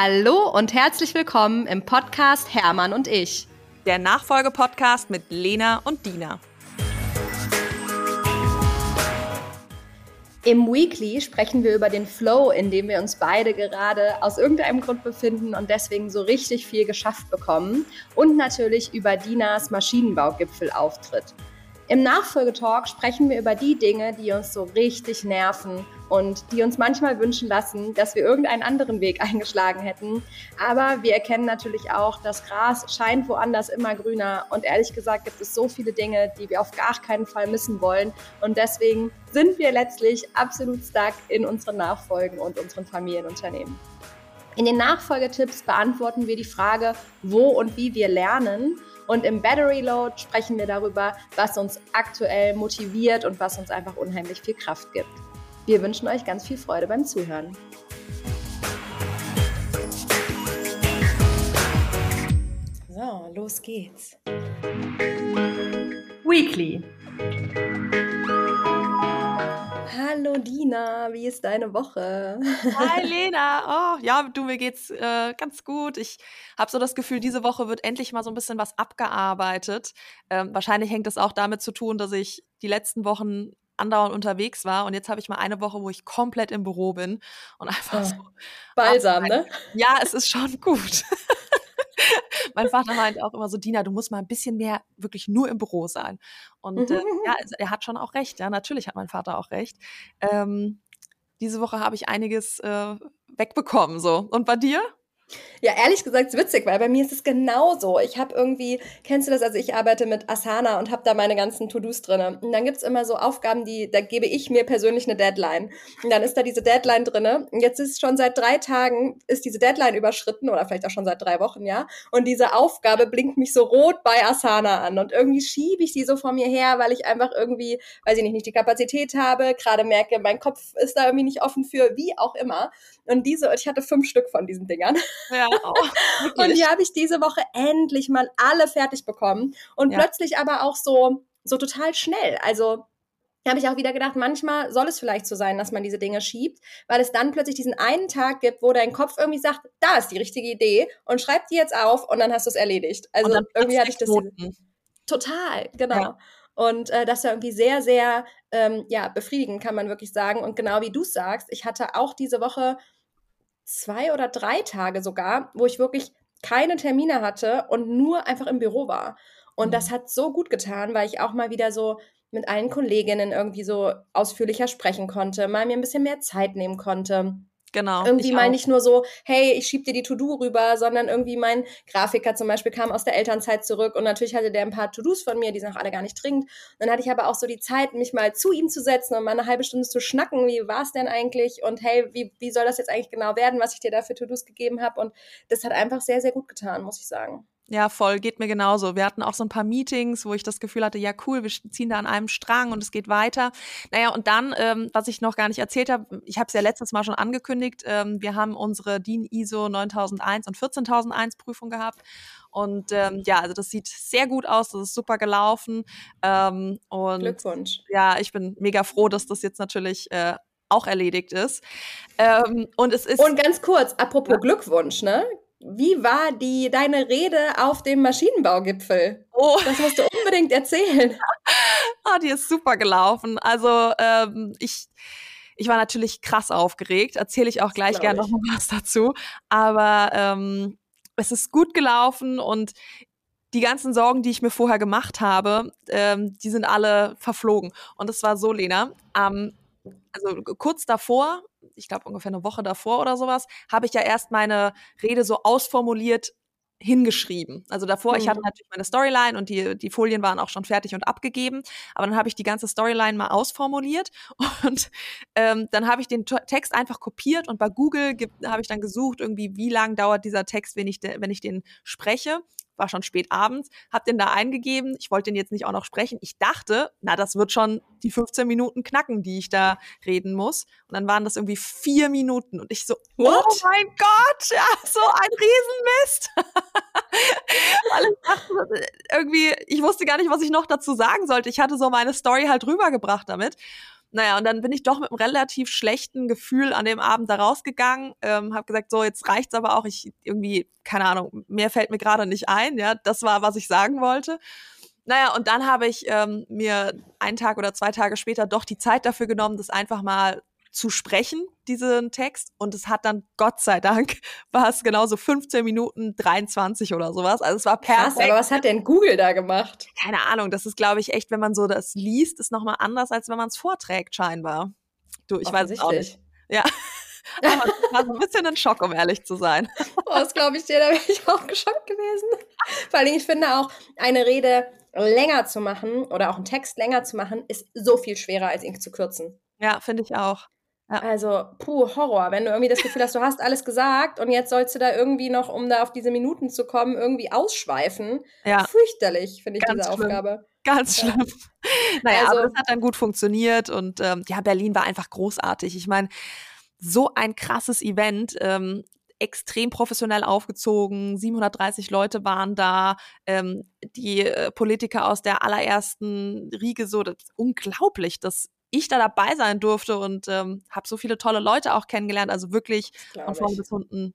Hallo und herzlich willkommen im Podcast Hermann und ich. Der Nachfolgepodcast mit Lena und Dina. Im Weekly sprechen wir über den Flow, in dem wir uns beide gerade aus irgendeinem Grund befinden und deswegen so richtig viel geschafft bekommen. Und natürlich über Dinas Maschinenbaugipfelauftritt. Im Nachfolgetalk sprechen wir über die Dinge, die uns so richtig nerven und die uns manchmal wünschen lassen, dass wir irgendeinen anderen Weg eingeschlagen hätten. Aber wir erkennen natürlich auch, das Gras scheint woanders immer grüner und ehrlich gesagt gibt es so viele Dinge, die wir auf gar keinen Fall missen wollen und deswegen sind wir letztlich absolut stuck in unseren Nachfolgen und unseren Familienunternehmen. In den Nachfolgetipps beantworten wir die Frage, wo und wie wir lernen und im Battery Load sprechen wir darüber, was uns aktuell motiviert und was uns einfach unheimlich viel Kraft gibt. Wir wünschen euch ganz viel Freude beim Zuhören. So, los geht's. Weekly. Hallo Dina, wie ist deine Woche? Hi Lena, oh ja, du, mir geht's äh, ganz gut. Ich habe so das Gefühl, diese Woche wird endlich mal so ein bisschen was abgearbeitet. Ähm, wahrscheinlich hängt es auch damit zu tun, dass ich die letzten Wochen andauernd unterwegs war und jetzt habe ich mal eine Woche, wo ich komplett im Büro bin und einfach oh, so. Balsam, ne? Ja, es ist schon gut. mein Vater meint auch immer so, Dina, du musst mal ein bisschen mehr wirklich nur im Büro sein. Und äh, ja, er hat schon auch recht. Ja, natürlich hat mein Vater auch recht. Ähm, diese Woche habe ich einiges äh, wegbekommen. So. Und bei dir? Ja, ehrlich gesagt, ist witzig, weil bei mir ist es genauso. Ich habe irgendwie, kennst du das? Also ich arbeite mit Asana und habe da meine ganzen To-Dos drinne. Und dann gibt's immer so Aufgaben, die, da gebe ich mir persönlich eine Deadline. Und dann ist da diese Deadline drinne. Und jetzt ist schon seit drei Tagen, ist diese Deadline überschritten oder vielleicht auch schon seit drei Wochen, ja. Und diese Aufgabe blinkt mich so rot bei Asana an. Und irgendwie schiebe ich sie so vor mir her, weil ich einfach irgendwie, weiß ich nicht, nicht die Kapazität habe, gerade merke, mein Kopf ist da irgendwie nicht offen für, wie auch immer. Und diese, ich hatte fünf Stück von diesen Dingern. Ja, oh, und die habe ich diese Woche endlich mal alle fertig bekommen. Und ja. plötzlich aber auch so, so total schnell. Also habe ich auch wieder gedacht, manchmal soll es vielleicht so sein, dass man diese Dinge schiebt, weil es dann plötzlich diesen einen Tag gibt, wo dein Kopf irgendwie sagt, da ist die richtige Idee und schreib die jetzt auf und dann hast du es erledigt. Also irgendwie hatte ich das total, genau. Ja. Und äh, das war irgendwie sehr, sehr ähm, ja, befriedigend, kann man wirklich sagen. Und genau wie du sagst, ich hatte auch diese Woche zwei oder drei Tage sogar, wo ich wirklich keine Termine hatte und nur einfach im Büro war. Und mhm. das hat so gut getan, weil ich auch mal wieder so mit allen Kolleginnen irgendwie so ausführlicher sprechen konnte, mal mir ein bisschen mehr Zeit nehmen konnte. Genau. Irgendwie mal nicht nur so, hey, ich schieb dir die To-Do rüber, sondern irgendwie mein Grafiker zum Beispiel kam aus der Elternzeit zurück und natürlich hatte der ein paar To-Dos von mir, die sind auch alle gar nicht dringend. Und dann hatte ich aber auch so die Zeit, mich mal zu ihm zu setzen und mal eine halbe Stunde zu schnacken, wie war es denn eigentlich und hey, wie, wie soll das jetzt eigentlich genau werden, was ich dir da für To-Dos gegeben habe. Und das hat einfach sehr, sehr gut getan, muss ich sagen. Ja, voll, geht mir genauso. Wir hatten auch so ein paar Meetings, wo ich das Gefühl hatte, ja cool, wir ziehen da an einem Strang und es geht weiter. Naja, und dann, ähm, was ich noch gar nicht erzählt habe, ich habe es ja letztes Mal schon angekündigt, ähm, wir haben unsere DIN ISO 9001 und 14001 Prüfung gehabt. Und ähm, ja, also das sieht sehr gut aus, das ist super gelaufen. Ähm, und Glückwunsch. Ja, ich bin mega froh, dass das jetzt natürlich äh, auch erledigt ist. Ähm, und es ist. Und ganz kurz, apropos ja. Glückwunsch, ne? Wie war die deine Rede auf dem Maschinenbaugipfel? Oh. Das musst du unbedingt erzählen. ah, die ist super gelaufen. Also ähm, ich ich war natürlich krass aufgeregt. Erzähle ich auch gleich gerne noch mal was dazu. Aber ähm, es ist gut gelaufen und die ganzen Sorgen, die ich mir vorher gemacht habe, ähm, die sind alle verflogen. Und es war so, Lena, ähm, also kurz davor ich glaube ungefähr eine Woche davor oder sowas, habe ich ja erst meine Rede so ausformuliert hingeschrieben. Also davor, mhm. ich hatte mhm. natürlich meine Storyline und die, die Folien waren auch schon fertig und abgegeben, aber dann habe ich die ganze Storyline mal ausformuliert und ähm, dann habe ich den Text einfach kopiert und bei Google habe ich dann gesucht, irgendwie, wie lang dauert dieser Text, wenn ich, wenn ich den spreche war schon spät abends, hab den da eingegeben. Ich wollte den jetzt nicht auch noch sprechen. Ich dachte, na, das wird schon die 15 Minuten knacken, die ich da reden muss. Und dann waren das irgendwie vier Minuten. Und ich so, oh What? oh mein Gott, ja, so ein Riesenmist. Weil ich dachte, irgendwie, ich wusste gar nicht, was ich noch dazu sagen sollte. Ich hatte so meine Story halt rübergebracht damit. Naja, und dann bin ich doch mit einem relativ schlechten Gefühl an dem Abend da rausgegangen, ähm, habe gesagt, so, jetzt reicht's aber auch. Ich irgendwie, keine Ahnung, mehr fällt mir gerade nicht ein. Ja, das war, was ich sagen wollte. Naja, und dann habe ich ähm, mir einen Tag oder zwei Tage später doch die Zeit dafür genommen, das einfach mal zu sprechen, diesen Text. Und es hat dann, Gott sei Dank, war es genauso 15 Minuten 23 oder sowas. Also es war perfekt. Krass, aber was hat denn Google da gemacht? Keine Ahnung. Das ist, glaube ich, echt, wenn man so das liest, ist nochmal anders, als wenn man es vorträgt, scheinbar. Du, ich weiß es auch nicht. Ja. Aber es war so ein bisschen ein Schock, um ehrlich zu sein. Oh, das glaube ich dir, da wäre ich auch geschockt gewesen. Vor allem, ich finde auch, eine Rede länger zu machen oder auch einen Text länger zu machen, ist so viel schwerer, als ihn zu kürzen. Ja, finde ich auch. Ja. Also, puh, Horror, wenn du irgendwie das Gefühl hast, du hast alles gesagt und jetzt sollst du da irgendwie noch, um da auf diese Minuten zu kommen, irgendwie ausschweifen. Ja. Fürchterlich, finde ich Ganz diese schlimm. Aufgabe. Ganz schlimm. Ja. Naja, also, aber das hat dann gut funktioniert und ähm, ja, Berlin war einfach großartig. Ich meine, so ein krasses Event. Ähm, extrem professionell aufgezogen. 730 Leute waren da. Ähm, die äh, Politiker aus der allerersten Riege, so das ist unglaublich. Das ich da dabei sein durfte und ähm, habe so viele tolle Leute auch kennengelernt. Also wirklich von vorn bis unten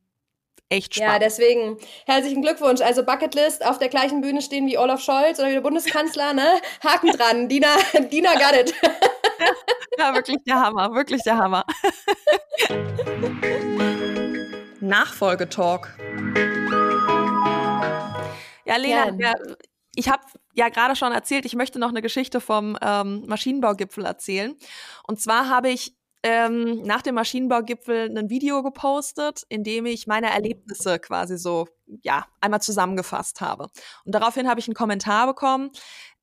echt spannend. Ja, deswegen herzlichen Glückwunsch. Also Bucketlist auf der gleichen Bühne stehen wie Olaf Scholz oder wie der Bundeskanzler, ne? Haken dran. Dina, Dina got it. ja, wirklich der Hammer, wirklich der Hammer. Nachfolgetalk. Ja, Lena, ja. Ich habe ja gerade schon erzählt, ich möchte noch eine Geschichte vom ähm, Maschinenbaugipfel erzählen. Und zwar habe ich ähm, nach dem Maschinenbaugipfel ein Video gepostet, in dem ich meine Erlebnisse quasi so, ja, einmal zusammengefasst habe. Und daraufhin habe ich einen Kommentar bekommen,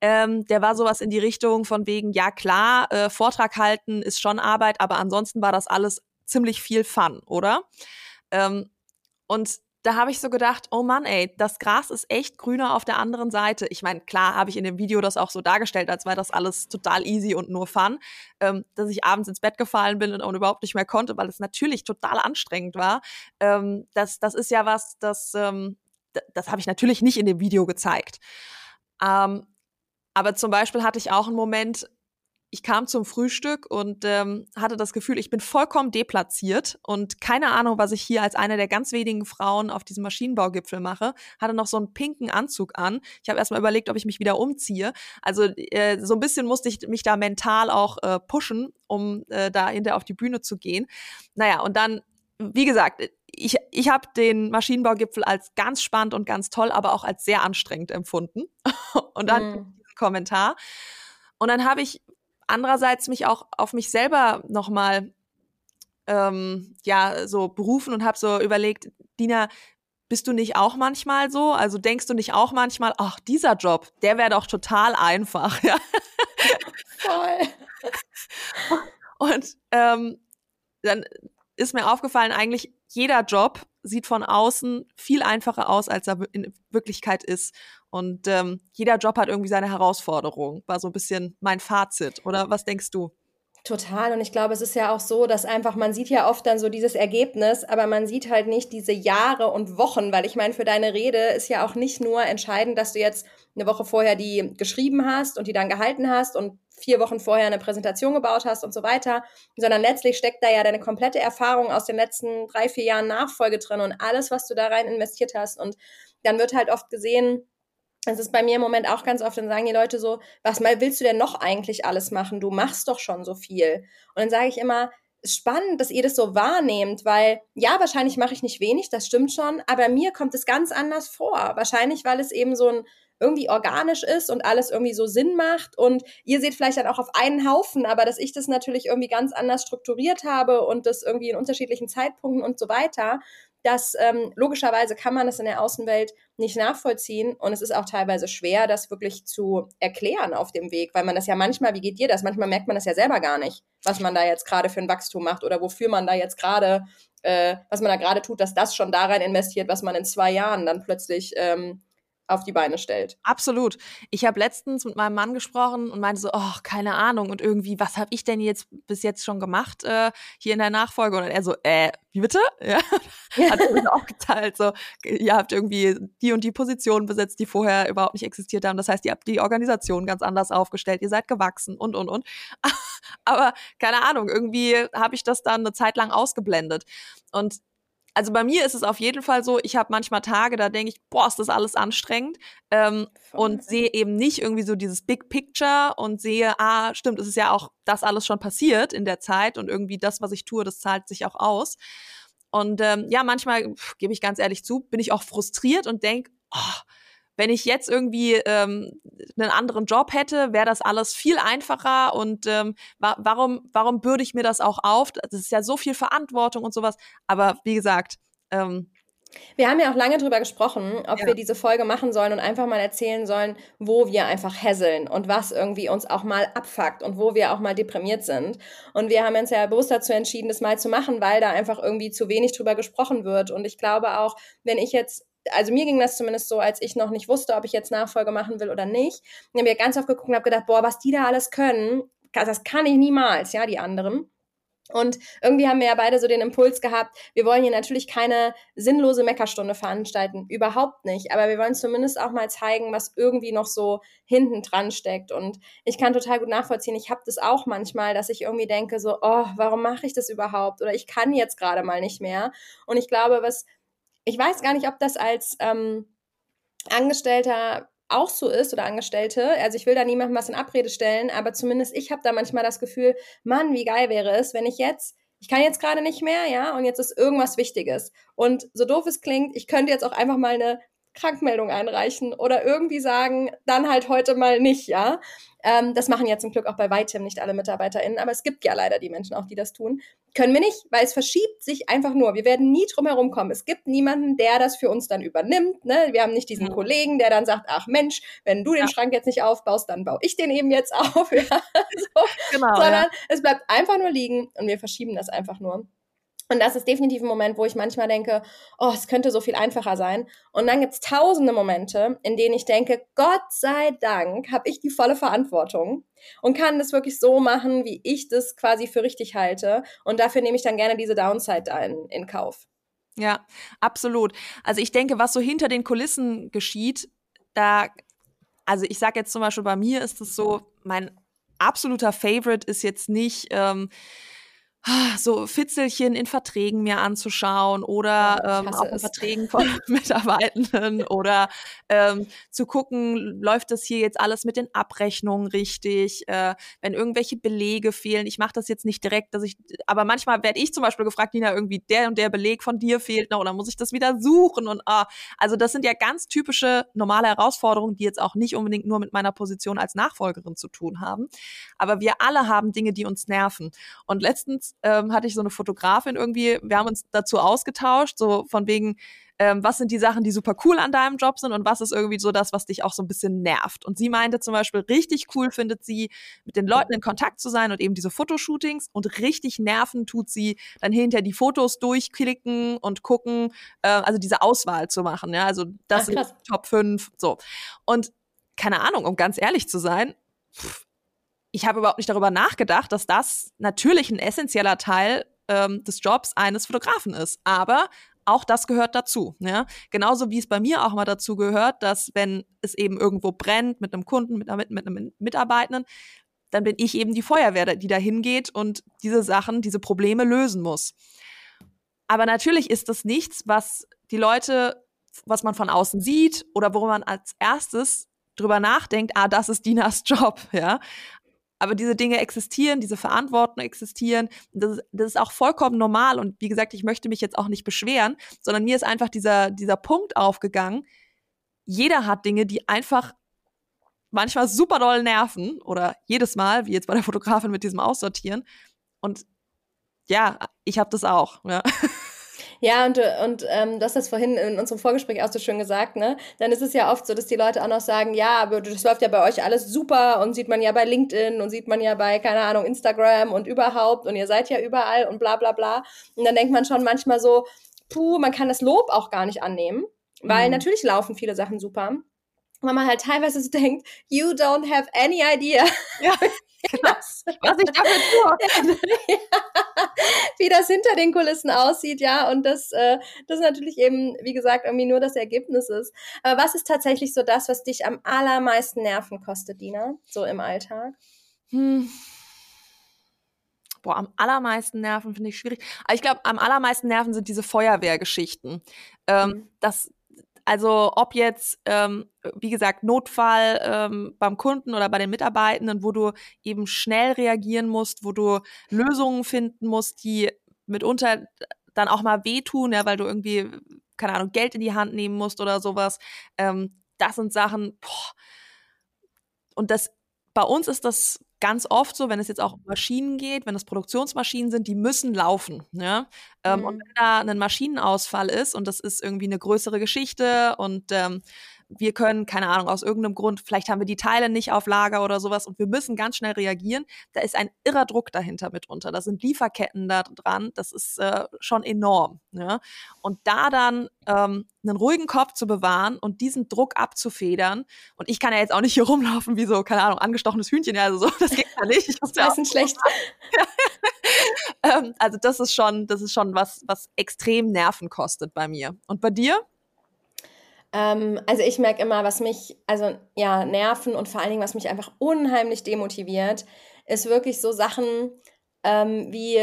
ähm, der war sowas in die Richtung von wegen, ja klar, äh, Vortrag halten ist schon Arbeit, aber ansonsten war das alles ziemlich viel Fun, oder? Ähm, und da habe ich so gedacht, oh Mann, ey, das Gras ist echt grüner auf der anderen Seite. Ich meine, klar habe ich in dem Video das auch so dargestellt, als wäre das alles total easy und nur Fun, ähm, dass ich abends ins Bett gefallen bin und, überhaupt nicht mehr konnte, weil es natürlich total anstrengend war. Ähm, das, das ist ja was, das, ähm, das habe ich natürlich nicht in dem Video gezeigt. Ähm, aber zum Beispiel hatte ich auch einen Moment, ich kam zum Frühstück und ähm, hatte das Gefühl, ich bin vollkommen deplatziert und keine Ahnung, was ich hier als eine der ganz wenigen Frauen auf diesem Maschinenbaugipfel mache. Hatte noch so einen pinken Anzug an. Ich habe erstmal überlegt, ob ich mich wieder umziehe. Also äh, so ein bisschen musste ich mich da mental auch äh, pushen, um äh, da hinter auf die Bühne zu gehen. Naja, und dann, wie gesagt, ich, ich habe den Maschinenbaugipfel als ganz spannend und ganz toll, aber auch als sehr anstrengend empfunden. und dann mhm. Kommentar. Und dann habe ich andererseits mich auch auf mich selber nochmal ähm, ja so berufen und habe so überlegt, Dina, bist du nicht auch manchmal so? Also denkst du nicht auch manchmal, ach, dieser Job, der wäre doch total einfach, ja? Voll. Und ähm, dann ist mir aufgefallen, eigentlich jeder Job sieht von außen viel einfacher aus, als er in Wirklichkeit ist. Und ähm, jeder Job hat irgendwie seine Herausforderung. War so ein bisschen mein Fazit. Oder was denkst du? Total. Und ich glaube, es ist ja auch so, dass einfach, man sieht ja oft dann so dieses Ergebnis, aber man sieht halt nicht diese Jahre und Wochen, weil ich meine, für deine Rede ist ja auch nicht nur entscheidend, dass du jetzt eine Woche vorher die geschrieben hast und die dann gehalten hast und vier Wochen vorher eine Präsentation gebaut hast und so weiter, sondern letztlich steckt da ja deine komplette Erfahrung aus den letzten drei, vier Jahren Nachfolge drin und alles, was du da rein investiert hast. Und dann wird halt oft gesehen, es ist bei mir im Moment auch ganz oft, dann sagen die Leute so, was mal willst du denn noch eigentlich alles machen? Du machst doch schon so viel. Und dann sage ich immer, spannend, dass ihr das so wahrnehmt, weil ja, wahrscheinlich mache ich nicht wenig, das stimmt schon, aber mir kommt es ganz anders vor. Wahrscheinlich, weil es eben so ein irgendwie organisch ist und alles irgendwie so Sinn macht und ihr seht vielleicht dann auch auf einen Haufen, aber dass ich das natürlich irgendwie ganz anders strukturiert habe und das irgendwie in unterschiedlichen Zeitpunkten und so weiter, dass ähm, logischerweise kann man das in der Außenwelt nicht nachvollziehen und es ist auch teilweise schwer, das wirklich zu erklären auf dem Weg, weil man das ja manchmal, wie geht dir das? Manchmal merkt man das ja selber gar nicht, was man da jetzt gerade für ein Wachstum macht oder wofür man da jetzt gerade, äh, was man da gerade tut, dass das schon da rein investiert, was man in zwei Jahren dann plötzlich ähm, auf die Beine stellt. Absolut. Ich habe letztens mit meinem Mann gesprochen und meinte so, oh, keine Ahnung. Und irgendwie, was habe ich denn jetzt bis jetzt schon gemacht äh, hier in der Nachfolge? Und er so, äh, wie bitte? Ja. Hat er auch geteilt. So, ihr habt irgendwie die und die Position besetzt, die vorher überhaupt nicht existiert haben. Das heißt, ihr habt die Organisation ganz anders aufgestellt, ihr seid gewachsen und und und. Aber keine Ahnung, irgendwie habe ich das dann eine Zeit lang ausgeblendet. Und also bei mir ist es auf jeden Fall so, ich habe manchmal Tage, da denke ich, boah, ist das alles anstrengend ähm, und sehe eben nicht irgendwie so dieses Big Picture und sehe, ah, stimmt, es ist ja auch das alles schon passiert in der Zeit und irgendwie das, was ich tue, das zahlt sich auch aus. Und ähm, ja, manchmal, gebe ich ganz ehrlich zu, bin ich auch frustriert und denke, oh, wenn ich jetzt irgendwie ähm, einen anderen Job hätte, wäre das alles viel einfacher und ähm, wa warum, warum bürde ich mir das auch auf? Das ist ja so viel Verantwortung und sowas. Aber wie gesagt, ähm, wir haben ja auch lange drüber gesprochen, ob ja. wir diese Folge machen sollen und einfach mal erzählen sollen, wo wir einfach hässeln und was irgendwie uns auch mal abfuckt und wo wir auch mal deprimiert sind. Und wir haben uns ja bewusst dazu entschieden, das mal zu machen, weil da einfach irgendwie zu wenig drüber gesprochen wird. Und ich glaube auch, wenn ich jetzt also mir ging das zumindest so, als ich noch nicht wusste, ob ich jetzt Nachfolge machen will oder nicht. Ich habe mir ganz oft geguckt und habe gedacht, boah, was die da alles können, das kann ich niemals, ja, die anderen. Und irgendwie haben wir ja beide so den Impuls gehabt, wir wollen hier natürlich keine sinnlose Meckerstunde veranstalten, überhaupt nicht. Aber wir wollen zumindest auch mal zeigen, was irgendwie noch so hinten dran steckt. Und ich kann total gut nachvollziehen, ich habe das auch manchmal, dass ich irgendwie denke, so, oh, warum mache ich das überhaupt? Oder ich kann jetzt gerade mal nicht mehr. Und ich glaube, was ich weiß gar nicht, ob das als ähm, Angestellter auch so ist oder Angestellte. Also ich will da niemandem was in Abrede stellen, aber zumindest ich habe da manchmal das Gefühl, Mann, wie geil wäre es, wenn ich jetzt ich kann jetzt gerade nicht mehr, ja, und jetzt ist irgendwas Wichtiges. Und so doof es klingt, ich könnte jetzt auch einfach mal eine Krankmeldung einreichen oder irgendwie sagen, dann halt heute mal nicht, ja. Ähm, das machen ja zum Glück auch bei weitem nicht alle MitarbeiterInnen, aber es gibt ja leider die Menschen auch, die das tun. Können wir nicht, weil es verschiebt sich einfach nur. Wir werden nie drum herum kommen. Es gibt niemanden, der das für uns dann übernimmt. Ne? Wir haben nicht diesen ja. Kollegen, der dann sagt, ach Mensch, wenn du den ja. Schrank jetzt nicht aufbaust, dann baue ich den eben jetzt auf. Ja? so. Genau, Sondern es bleibt einfach nur liegen und wir verschieben das einfach nur. Und das ist definitiv ein Moment, wo ich manchmal denke, oh, es könnte so viel einfacher sein. Und dann gibt's tausende Momente, in denen ich denke, Gott sei Dank habe ich die volle Verantwortung und kann das wirklich so machen, wie ich das quasi für richtig halte. Und dafür nehme ich dann gerne diese Downside in, in Kauf. Ja, absolut. Also ich denke, was so hinter den Kulissen geschieht, da, also ich sage jetzt zum Beispiel bei mir ist es so, mein absoluter Favorite ist jetzt nicht, ähm, so Fitzelchen in Verträgen mir anzuschauen oder ja, ähm, auch in Verträgen von Mitarbeitenden oder ähm, zu gucken, läuft das hier jetzt alles mit den Abrechnungen richtig, äh, wenn irgendwelche Belege fehlen. Ich mache das jetzt nicht direkt, dass ich, aber manchmal werde ich zum Beispiel gefragt, Nina, irgendwie der und der Beleg von dir fehlt noch oder muss ich das wieder suchen und ah, also das sind ja ganz typische normale Herausforderungen, die jetzt auch nicht unbedingt nur mit meiner Position als Nachfolgerin zu tun haben, aber wir alle haben Dinge, die uns nerven. Und letztens ähm, hatte ich so eine Fotografin irgendwie, wir haben uns dazu ausgetauscht, so von wegen, ähm, was sind die Sachen, die super cool an deinem Job sind und was ist irgendwie so das, was dich auch so ein bisschen nervt. Und sie meinte zum Beispiel, richtig cool findet sie, mit den Leuten in Kontakt zu sein und eben diese Fotoshootings und richtig nerven tut sie, dann hinter die Fotos durchklicken und gucken, äh, also diese Auswahl zu machen. Ja, also das Ach, sind Top 5, so. Und keine Ahnung, um ganz ehrlich zu sein, pff, ich habe überhaupt nicht darüber nachgedacht, dass das natürlich ein essentieller Teil ähm, des Jobs eines Fotografen ist. Aber auch das gehört dazu. Ja? Genauso wie es bei mir auch mal dazu gehört, dass wenn es eben irgendwo brennt mit einem Kunden, mit, mit, mit einem Mitarbeitenden, dann bin ich eben die Feuerwehr, die da hingeht und diese Sachen, diese Probleme lösen muss. Aber natürlich ist das nichts, was die Leute, was man von außen sieht oder worum man als erstes drüber nachdenkt, ah, das ist Dinas Job, ja. Aber diese Dinge existieren, diese Verantwortung existieren. Das, das ist auch vollkommen normal. Und wie gesagt, ich möchte mich jetzt auch nicht beschweren, sondern mir ist einfach dieser, dieser Punkt aufgegangen. Jeder hat Dinge, die einfach manchmal super doll nerven oder jedes Mal, wie jetzt bei der Fotografin mit diesem Aussortieren. Und ja, ich habe das auch. Ja. Ja, und, und ähm, du hast das vorhin in unserem Vorgespräch auch so schön gesagt, ne? Dann ist es ja oft so, dass die Leute auch noch sagen, ja, aber das läuft ja bei euch alles super und sieht man ja bei LinkedIn und sieht man ja bei, keine Ahnung, Instagram und überhaupt und ihr seid ja überall und bla bla bla. Und dann denkt man schon manchmal so, puh, man kann das Lob auch gar nicht annehmen, weil mhm. natürlich laufen viele Sachen super. weil man halt teilweise so denkt, you don't have any idea. Ja. Genau. Was ich dafür tue. wie das hinter den Kulissen aussieht, ja. Und das, äh, das ist natürlich eben, wie gesagt, irgendwie nur das Ergebnis ist. Aber was ist tatsächlich so das, was dich am allermeisten Nerven kostet, Dina, so im Alltag? Hm. Boah, am allermeisten Nerven finde ich schwierig. Aber ich glaube, am allermeisten Nerven sind diese Feuerwehrgeschichten. Ähm, mhm. Das, also ob jetzt, ähm, wie gesagt, Notfall ähm, beim Kunden oder bei den Mitarbeitenden, wo du eben schnell reagieren musst, wo du Lösungen finden musst, die mitunter dann auch mal wehtun, ja, weil du irgendwie, keine Ahnung, Geld in die Hand nehmen musst oder sowas. Ähm, das sind Sachen, boah. Und das, bei uns ist das ganz oft so, wenn es jetzt auch um Maschinen geht, wenn es Produktionsmaschinen sind, die müssen laufen. Ja? Ähm, mhm. Und wenn da ein Maschinenausfall ist und das ist irgendwie eine größere Geschichte und ähm, wir können, keine Ahnung, aus irgendeinem Grund, vielleicht haben wir die Teile nicht auf Lager oder sowas und wir müssen ganz schnell reagieren. Da ist ein irrer Druck dahinter mitunter. Da sind Lieferketten da dran. Das ist äh, schon enorm. Ne? Und da dann ähm, einen ruhigen Kopf zu bewahren und diesen Druck abzufedern. Und ich kann ja jetzt auch nicht hier rumlaufen wie so, keine Ahnung, angestochenes Hühnchen. Also so, das geht ja nicht. Ich muss das ist schlecht. ähm, also das ist schon, das ist schon was, was extrem Nerven kostet bei mir. Und bei dir? Ähm, also ich merke immer, was mich, also ja, nerven und vor allen Dingen, was mich einfach unheimlich demotiviert, ist wirklich so Sachen ähm, wie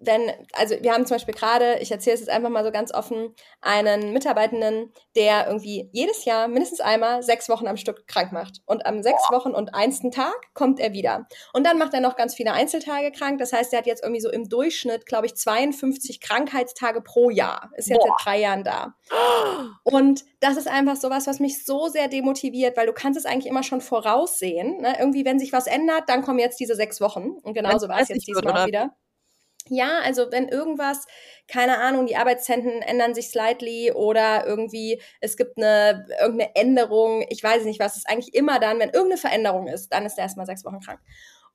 wenn, also wir haben zum Beispiel gerade, ich erzähle es jetzt einfach mal so ganz offen, einen Mitarbeitenden, der irgendwie jedes Jahr mindestens einmal sechs Wochen am Stück krank macht. Und am sechs Wochen und einsten Tag kommt er wieder. Und dann macht er noch ganz viele Einzeltage krank. Das heißt, er hat jetzt irgendwie so im Durchschnitt, glaube ich, 52 Krankheitstage pro Jahr. Ist jetzt Boah. seit drei Jahren da. Und das ist einfach sowas, was mich so sehr demotiviert, weil du kannst es eigentlich immer schon voraussehen. Ne? Irgendwie, wenn sich was ändert, dann kommen jetzt diese sechs Wochen. Und genauso war es jetzt diesmal wieder. Ja, also wenn irgendwas, keine Ahnung, die Arbeitszeiten ändern sich slightly oder irgendwie es gibt eine irgendeine Änderung, ich weiß nicht was, ist eigentlich immer dann, wenn irgendeine Veränderung ist, dann ist er erstmal sechs Wochen krank.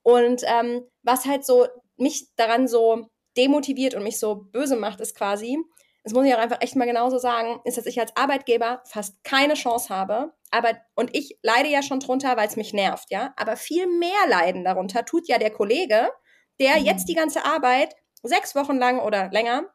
Und ähm, was halt so mich daran so demotiviert und mich so böse macht, ist quasi, das muss ich auch einfach echt mal genauso sagen, ist, dass ich als Arbeitgeber fast keine Chance habe. Aber, und ich leide ja schon drunter, weil es mich nervt, ja. Aber viel mehr leiden darunter tut ja der Kollege, der mhm. jetzt die ganze Arbeit sechs Wochen lang oder länger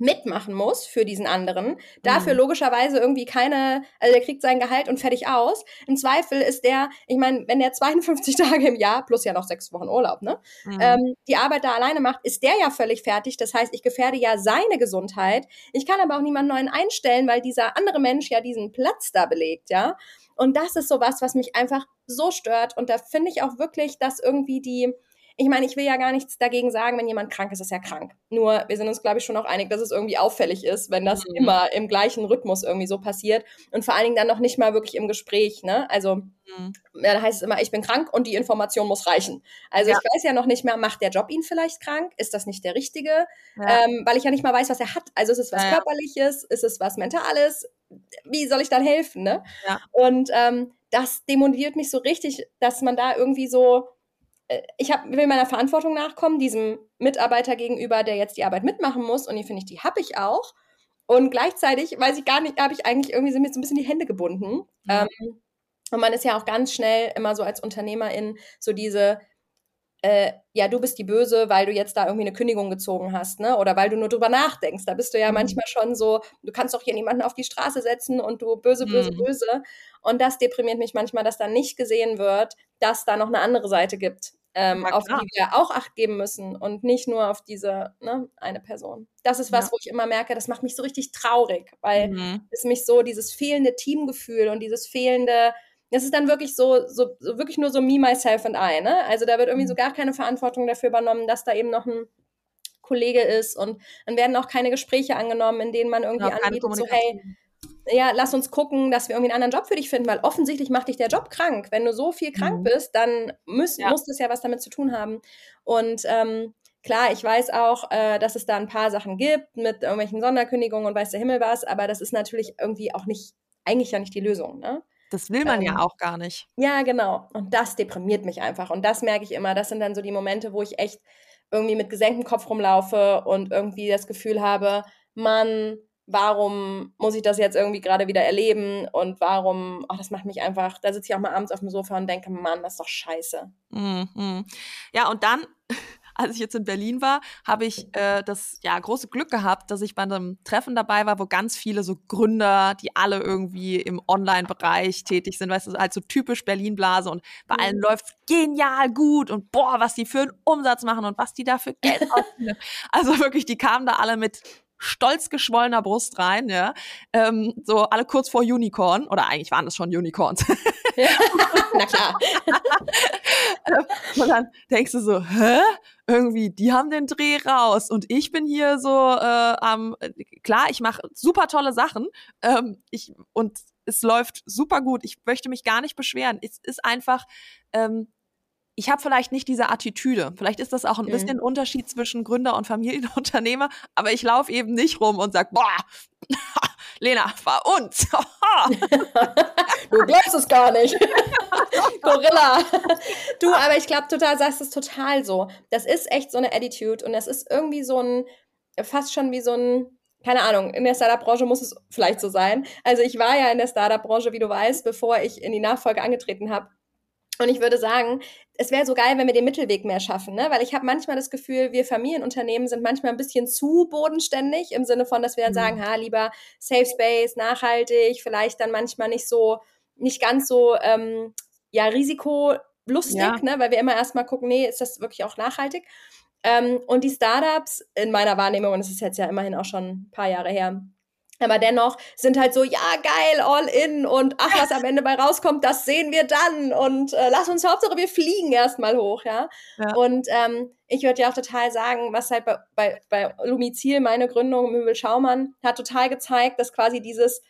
mitmachen muss für diesen anderen, dafür mhm. logischerweise irgendwie keine, also der kriegt sein Gehalt und fertig aus. Im Zweifel ist der, ich meine, wenn der 52 Tage im Jahr, plus ja noch sechs Wochen Urlaub, ne, mhm. ähm, die Arbeit da alleine macht, ist der ja völlig fertig. Das heißt, ich gefährde ja seine Gesundheit. Ich kann aber auch niemanden neuen einstellen, weil dieser andere Mensch ja diesen Platz da belegt, ja. Und das ist sowas, was mich einfach so stört. Und da finde ich auch wirklich, dass irgendwie die, ich meine, ich will ja gar nichts dagegen sagen, wenn jemand krank ist, ist er krank. Nur, wir sind uns, glaube ich, schon auch einig, dass es irgendwie auffällig ist, wenn das mhm. immer im gleichen Rhythmus irgendwie so passiert und vor allen Dingen dann noch nicht mal wirklich im Gespräch, ne? Also, mhm. ja, da heißt es immer, ich bin krank und die Information muss reichen. Also, ja. ich weiß ja noch nicht mehr, macht der Job ihn vielleicht krank? Ist das nicht der richtige? Ja. Ähm, weil ich ja nicht mal weiß, was er hat. Also, ist es was. Körperliches? Ist es was Mentales? Wie soll ich dann helfen, ne? Und ähm, das demotiviert mich so richtig, dass man da irgendwie so ich hab, will meiner Verantwortung nachkommen, diesem Mitarbeiter gegenüber, der jetzt die Arbeit mitmachen muss. Und die finde ich, die habe ich auch. Und gleichzeitig weiß ich gar nicht, habe ich eigentlich irgendwie sind mir so ein bisschen die Hände gebunden. Mhm. Ähm, und man ist ja auch ganz schnell immer so als Unternehmerin so diese, äh, ja, du bist die Böse, weil du jetzt da irgendwie eine Kündigung gezogen hast, ne? Oder weil du nur drüber nachdenkst. Da bist du ja mhm. manchmal schon so, du kannst doch hier niemanden auf die Straße setzen und du böse, böse, mhm. böse. Und das deprimiert mich manchmal, dass da nicht gesehen wird, dass da noch eine andere Seite gibt ähm, auf die wir auch Acht geben müssen und nicht nur auf diese ne, eine Person. Das ist was, ja. wo ich immer merke, das macht mich so richtig traurig, weil mhm. es mich so dieses fehlende Teamgefühl und dieses fehlende, das ist dann wirklich so, so, so wirklich nur so me, myself and I, ne? Also da wird irgendwie so mhm. gar keine Verantwortung dafür übernommen, dass da eben noch ein Kollege ist und dann werden auch keine Gespräche angenommen, in denen man irgendwie ja, anbietet, so hey, ja, lass uns gucken, dass wir irgendwie einen anderen Job für dich finden, weil offensichtlich macht dich der Job krank. Wenn du so viel krank mhm. bist, dann muss, ja. muss das ja was damit zu tun haben. Und ähm, klar, ich weiß auch, äh, dass es da ein paar Sachen gibt mit irgendwelchen Sonderkündigungen und weiß der Himmel was, aber das ist natürlich irgendwie auch nicht, eigentlich ja nicht die Lösung, ne? Das will man ähm, ja auch gar nicht. Ja, genau. Und das deprimiert mich einfach. Und das merke ich immer. Das sind dann so die Momente, wo ich echt irgendwie mit gesenktem Kopf rumlaufe und irgendwie das Gefühl habe, Mann, warum muss ich das jetzt irgendwie gerade wieder erleben und warum, ach, das macht mich einfach, da sitze ich auch mal abends auf dem Sofa und denke, Mann, das ist doch scheiße. Mhm. Ja, und dann als ich jetzt in Berlin war, habe ich äh, das ja große Glück gehabt, dass ich bei einem Treffen dabei war, wo ganz viele so Gründer, die alle irgendwie im Online-Bereich tätig sind, weißt du, also typisch Berlin-Blase und bei mhm. allen läuft genial gut und boah, was die für einen Umsatz machen und was die da für Geld ausgeben. also wirklich, die kamen da alle mit stolz geschwollener Brust rein, ja. Ähm, so alle kurz vor Unicorn, oder eigentlich waren es schon Unicorns. Ja. Na klar. und dann denkst du so, hä? Irgendwie, die haben den Dreh raus und ich bin hier so äh, am, klar, ich mache super tolle Sachen ähm, ich, und es läuft super gut. Ich möchte mich gar nicht beschweren. Es ist einfach, ähm, ich habe vielleicht nicht diese Attitüde. Vielleicht ist das auch ein mhm. bisschen ein Unterschied zwischen Gründer und Familienunternehmer, aber ich laufe eben nicht rum und sag, boah, Lena, bei uns. du glaubst es gar nicht. Gorilla. Du, aber ich glaube total, sagst es total so. Das ist echt so eine Attitude und das ist irgendwie so ein, fast schon wie so ein, keine Ahnung, in der Startup-Branche muss es vielleicht so sein. Also ich war ja in der Startup-Branche, wie du weißt, bevor ich in die Nachfolge angetreten habe. Und ich würde sagen, es wäre so geil, wenn wir den Mittelweg mehr schaffen, ne? Weil ich habe manchmal das Gefühl, wir Familienunternehmen sind manchmal ein bisschen zu bodenständig im Sinne von, dass wir dann mhm. sagen, ha, lieber Safe Space, nachhaltig, vielleicht dann manchmal nicht so, nicht ganz so, ähm, ja, risikolustig, ja. ne? Weil wir immer erstmal gucken, nee, ist das wirklich auch nachhaltig? Ähm, und die Startups, in meiner Wahrnehmung, und es ist jetzt ja immerhin auch schon ein paar Jahre her, aber dennoch sind halt so, ja, geil, all in und ach, was am Ende bei rauskommt, das sehen wir dann und äh, lass uns Hauptsache, wir fliegen erstmal hoch, ja. ja. Und ähm, ich würde ja auch total sagen, was halt bei, bei, bei Lumizil, meine Gründung, Möbel Schaumann, hat total gezeigt, dass quasi dieses,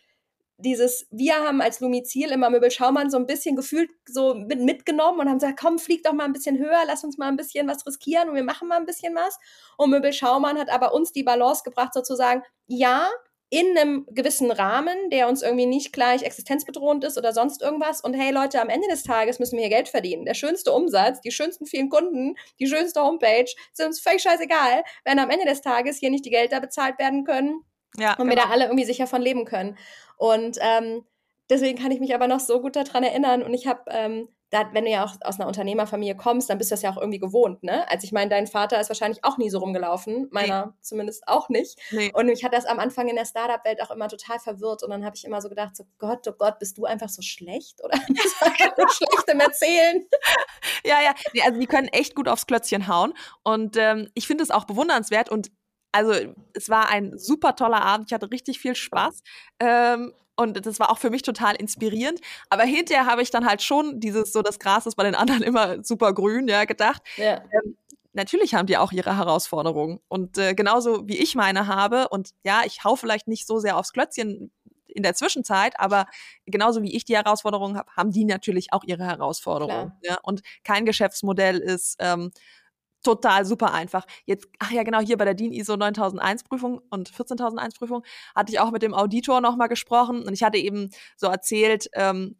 dieses, wir haben als Lumizil immer Möbel Schaumann so ein bisschen gefühlt so mit, mitgenommen und haben gesagt, komm, flieg doch mal ein bisschen höher, lass uns mal ein bisschen was riskieren und wir machen mal ein bisschen was. Und Möbel Schaumann hat aber uns die Balance gebracht, sozusagen, ja, in einem gewissen Rahmen, der uns irgendwie nicht gleich existenzbedrohend ist oder sonst irgendwas. Und hey Leute, am Ende des Tages müssen wir hier Geld verdienen. Der schönste Umsatz, die schönsten vielen Kunden, die schönste Homepage sind uns völlig scheißegal, wenn am Ende des Tages hier nicht die Gelder bezahlt werden können ja, und genau. wir da alle irgendwie sicher von leben können. Und ähm, deswegen kann ich mich aber noch so gut daran erinnern. Und ich habe ähm, da, wenn du ja auch aus einer Unternehmerfamilie kommst, dann bist du das ja auch irgendwie gewohnt, ne? Also ich meine, dein Vater ist wahrscheinlich auch nie so rumgelaufen, meiner nee. zumindest auch nicht. Nee. Und mich hat das am Anfang in der Startup-Welt auch immer total verwirrt und dann habe ich immer so gedacht, so Gott, oh Gott, bist du einfach so schlecht oder so schlecht im Erzählen? Ja, ja, nee, also die können echt gut aufs Klötzchen hauen und ähm, ich finde es auch bewundernswert und also es war ein super toller Abend, ich hatte richtig viel Spaß. Ähm, und das war auch für mich total inspirierend. Aber hinterher habe ich dann halt schon dieses, so das Gras ist bei den anderen immer super grün, ja, gedacht. Ja. Ähm, natürlich haben die auch ihre Herausforderungen. Und äh, genauso wie ich meine habe, und ja, ich hau vielleicht nicht so sehr aufs Klötzchen in der Zwischenzeit, aber genauso wie ich die Herausforderungen habe, haben die natürlich auch ihre Herausforderungen. Ja? Und kein Geschäftsmodell ist ähm, total super einfach. Jetzt, ach ja, genau, hier bei der DIN ISO 9001 Prüfung und 14001 Prüfung hatte ich auch mit dem Auditor nochmal gesprochen und ich hatte eben so erzählt, ähm,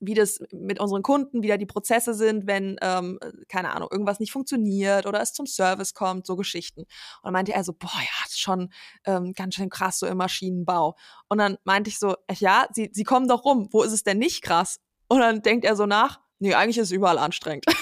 wie das mit unseren Kunden, wie da die Prozesse sind, wenn, ähm, keine Ahnung, irgendwas nicht funktioniert oder es zum Service kommt, so Geschichten. Und meinte er so, boah, ja, das ist schon ähm, ganz schön krass, so im Maschinenbau. Und dann meinte ich so, ja, sie, sie kommen doch rum, wo ist es denn nicht krass? Und dann denkt er so nach, nee, eigentlich ist es überall anstrengend.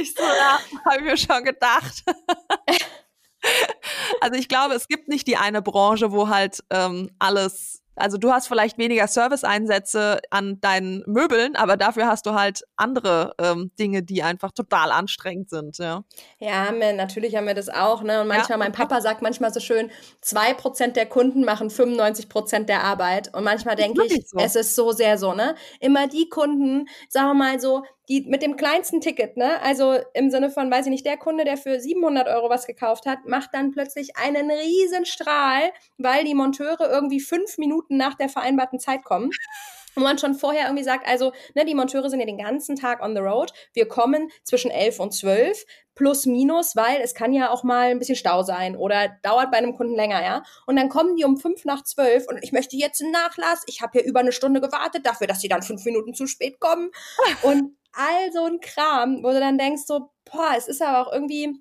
Ich so, habe ich mir schon gedacht. also ich glaube, es gibt nicht die eine Branche, wo halt ähm, alles also du hast vielleicht weniger Service-Einsätze an deinen Möbeln, aber dafür hast du halt andere ähm, Dinge, die einfach total anstrengend sind, ja. Ja, haben wir, natürlich haben wir das auch, ne? Und manchmal, ja. mein Papa sagt manchmal so schön, zwei Prozent der Kunden machen 95 Prozent der Arbeit. Und manchmal denke ich, so. es ist so sehr so, ne? Immer die Kunden, sagen wir mal so, die mit dem kleinsten Ticket, ne? Also im Sinne von, weiß ich nicht, der Kunde, der für 700 Euro was gekauft hat, macht dann plötzlich einen riesen Strahl, weil die Monteure irgendwie fünf Minuten nach der vereinbarten Zeit kommen. wo man schon vorher irgendwie sagt, also ne, die Monteure sind ja den ganzen Tag on the road. Wir kommen zwischen 11 und 12 plus minus, weil es kann ja auch mal ein bisschen Stau sein oder dauert bei einem Kunden länger, ja. Und dann kommen die um 5 nach 12 und ich möchte jetzt einen Nachlass. Ich habe hier über eine Stunde gewartet dafür, dass sie dann fünf Minuten zu spät kommen. Und all so ein Kram, wo du dann denkst so, boah, es ist aber auch irgendwie,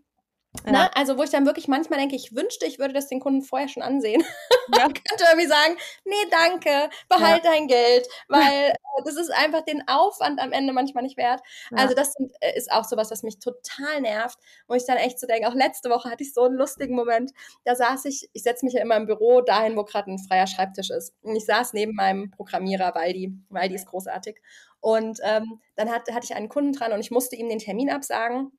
Ja. Ne? Also, wo ich dann wirklich manchmal denke, ich wünschte, ich würde das den Kunden vorher schon ansehen. Ja. könnte irgendwie sagen, nee, danke, behalt ja. dein Geld, weil äh, das ist einfach den Aufwand am Ende manchmal nicht wert. Ja. Also, das sind, äh, ist auch sowas, was mich total nervt, wo ich dann echt so denke, auch letzte Woche hatte ich so einen lustigen Moment, da saß ich, ich setze mich ja immer im Büro dahin, wo gerade ein freier Schreibtisch ist. Und ich saß neben meinem Programmierer Waldi. Waldi ist großartig. Und ähm, dann hat, hatte ich einen Kunden dran und ich musste ihm den Termin absagen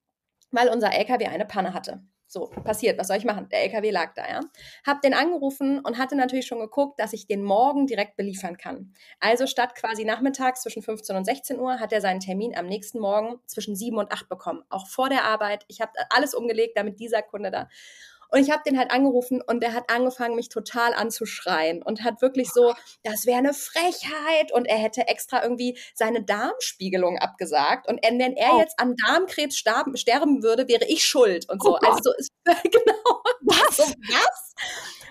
weil unser LKW eine Panne hatte. So, passiert, was soll ich machen? Der LKW lag da, ja. Hab den angerufen und hatte natürlich schon geguckt, dass ich den morgen direkt beliefern kann. Also statt quasi nachmittags zwischen 15 und 16 Uhr hat er seinen Termin am nächsten Morgen zwischen 7 und 8 bekommen. Auch vor der Arbeit. Ich habe alles umgelegt, damit dieser Kunde da. Und ich habe den halt angerufen und der hat angefangen, mich total anzuschreien und hat wirklich so, das wäre eine Frechheit und er hätte extra irgendwie seine Darmspiegelung abgesagt und wenn er oh. jetzt an Darmkrebs starben, sterben würde, wäre ich schuld und so. Oh also so ist genau was? So, was?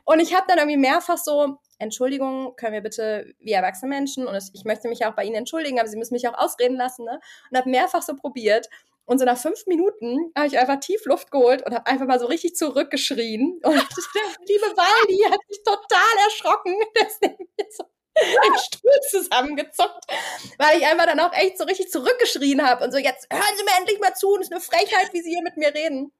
Und ich habe dann irgendwie mehrfach so, Entschuldigung, können wir bitte wie erwachsene Menschen und ich möchte mich auch bei Ihnen entschuldigen, aber Sie müssen mich auch ausreden lassen, ne? Und habe mehrfach so probiert und so nach fünf Minuten habe ich einfach tief Luft geholt und habe einfach mal so richtig zurückgeschrien. Und der liebe Waldi hat mich total erschrocken. Mir so den Stuhl zusammengezuckt, weil ich einfach dann auch echt so richtig zurückgeschrien habe und so, jetzt hören Sie mir endlich mal zu, das ist eine Frechheit, wie Sie hier mit mir reden.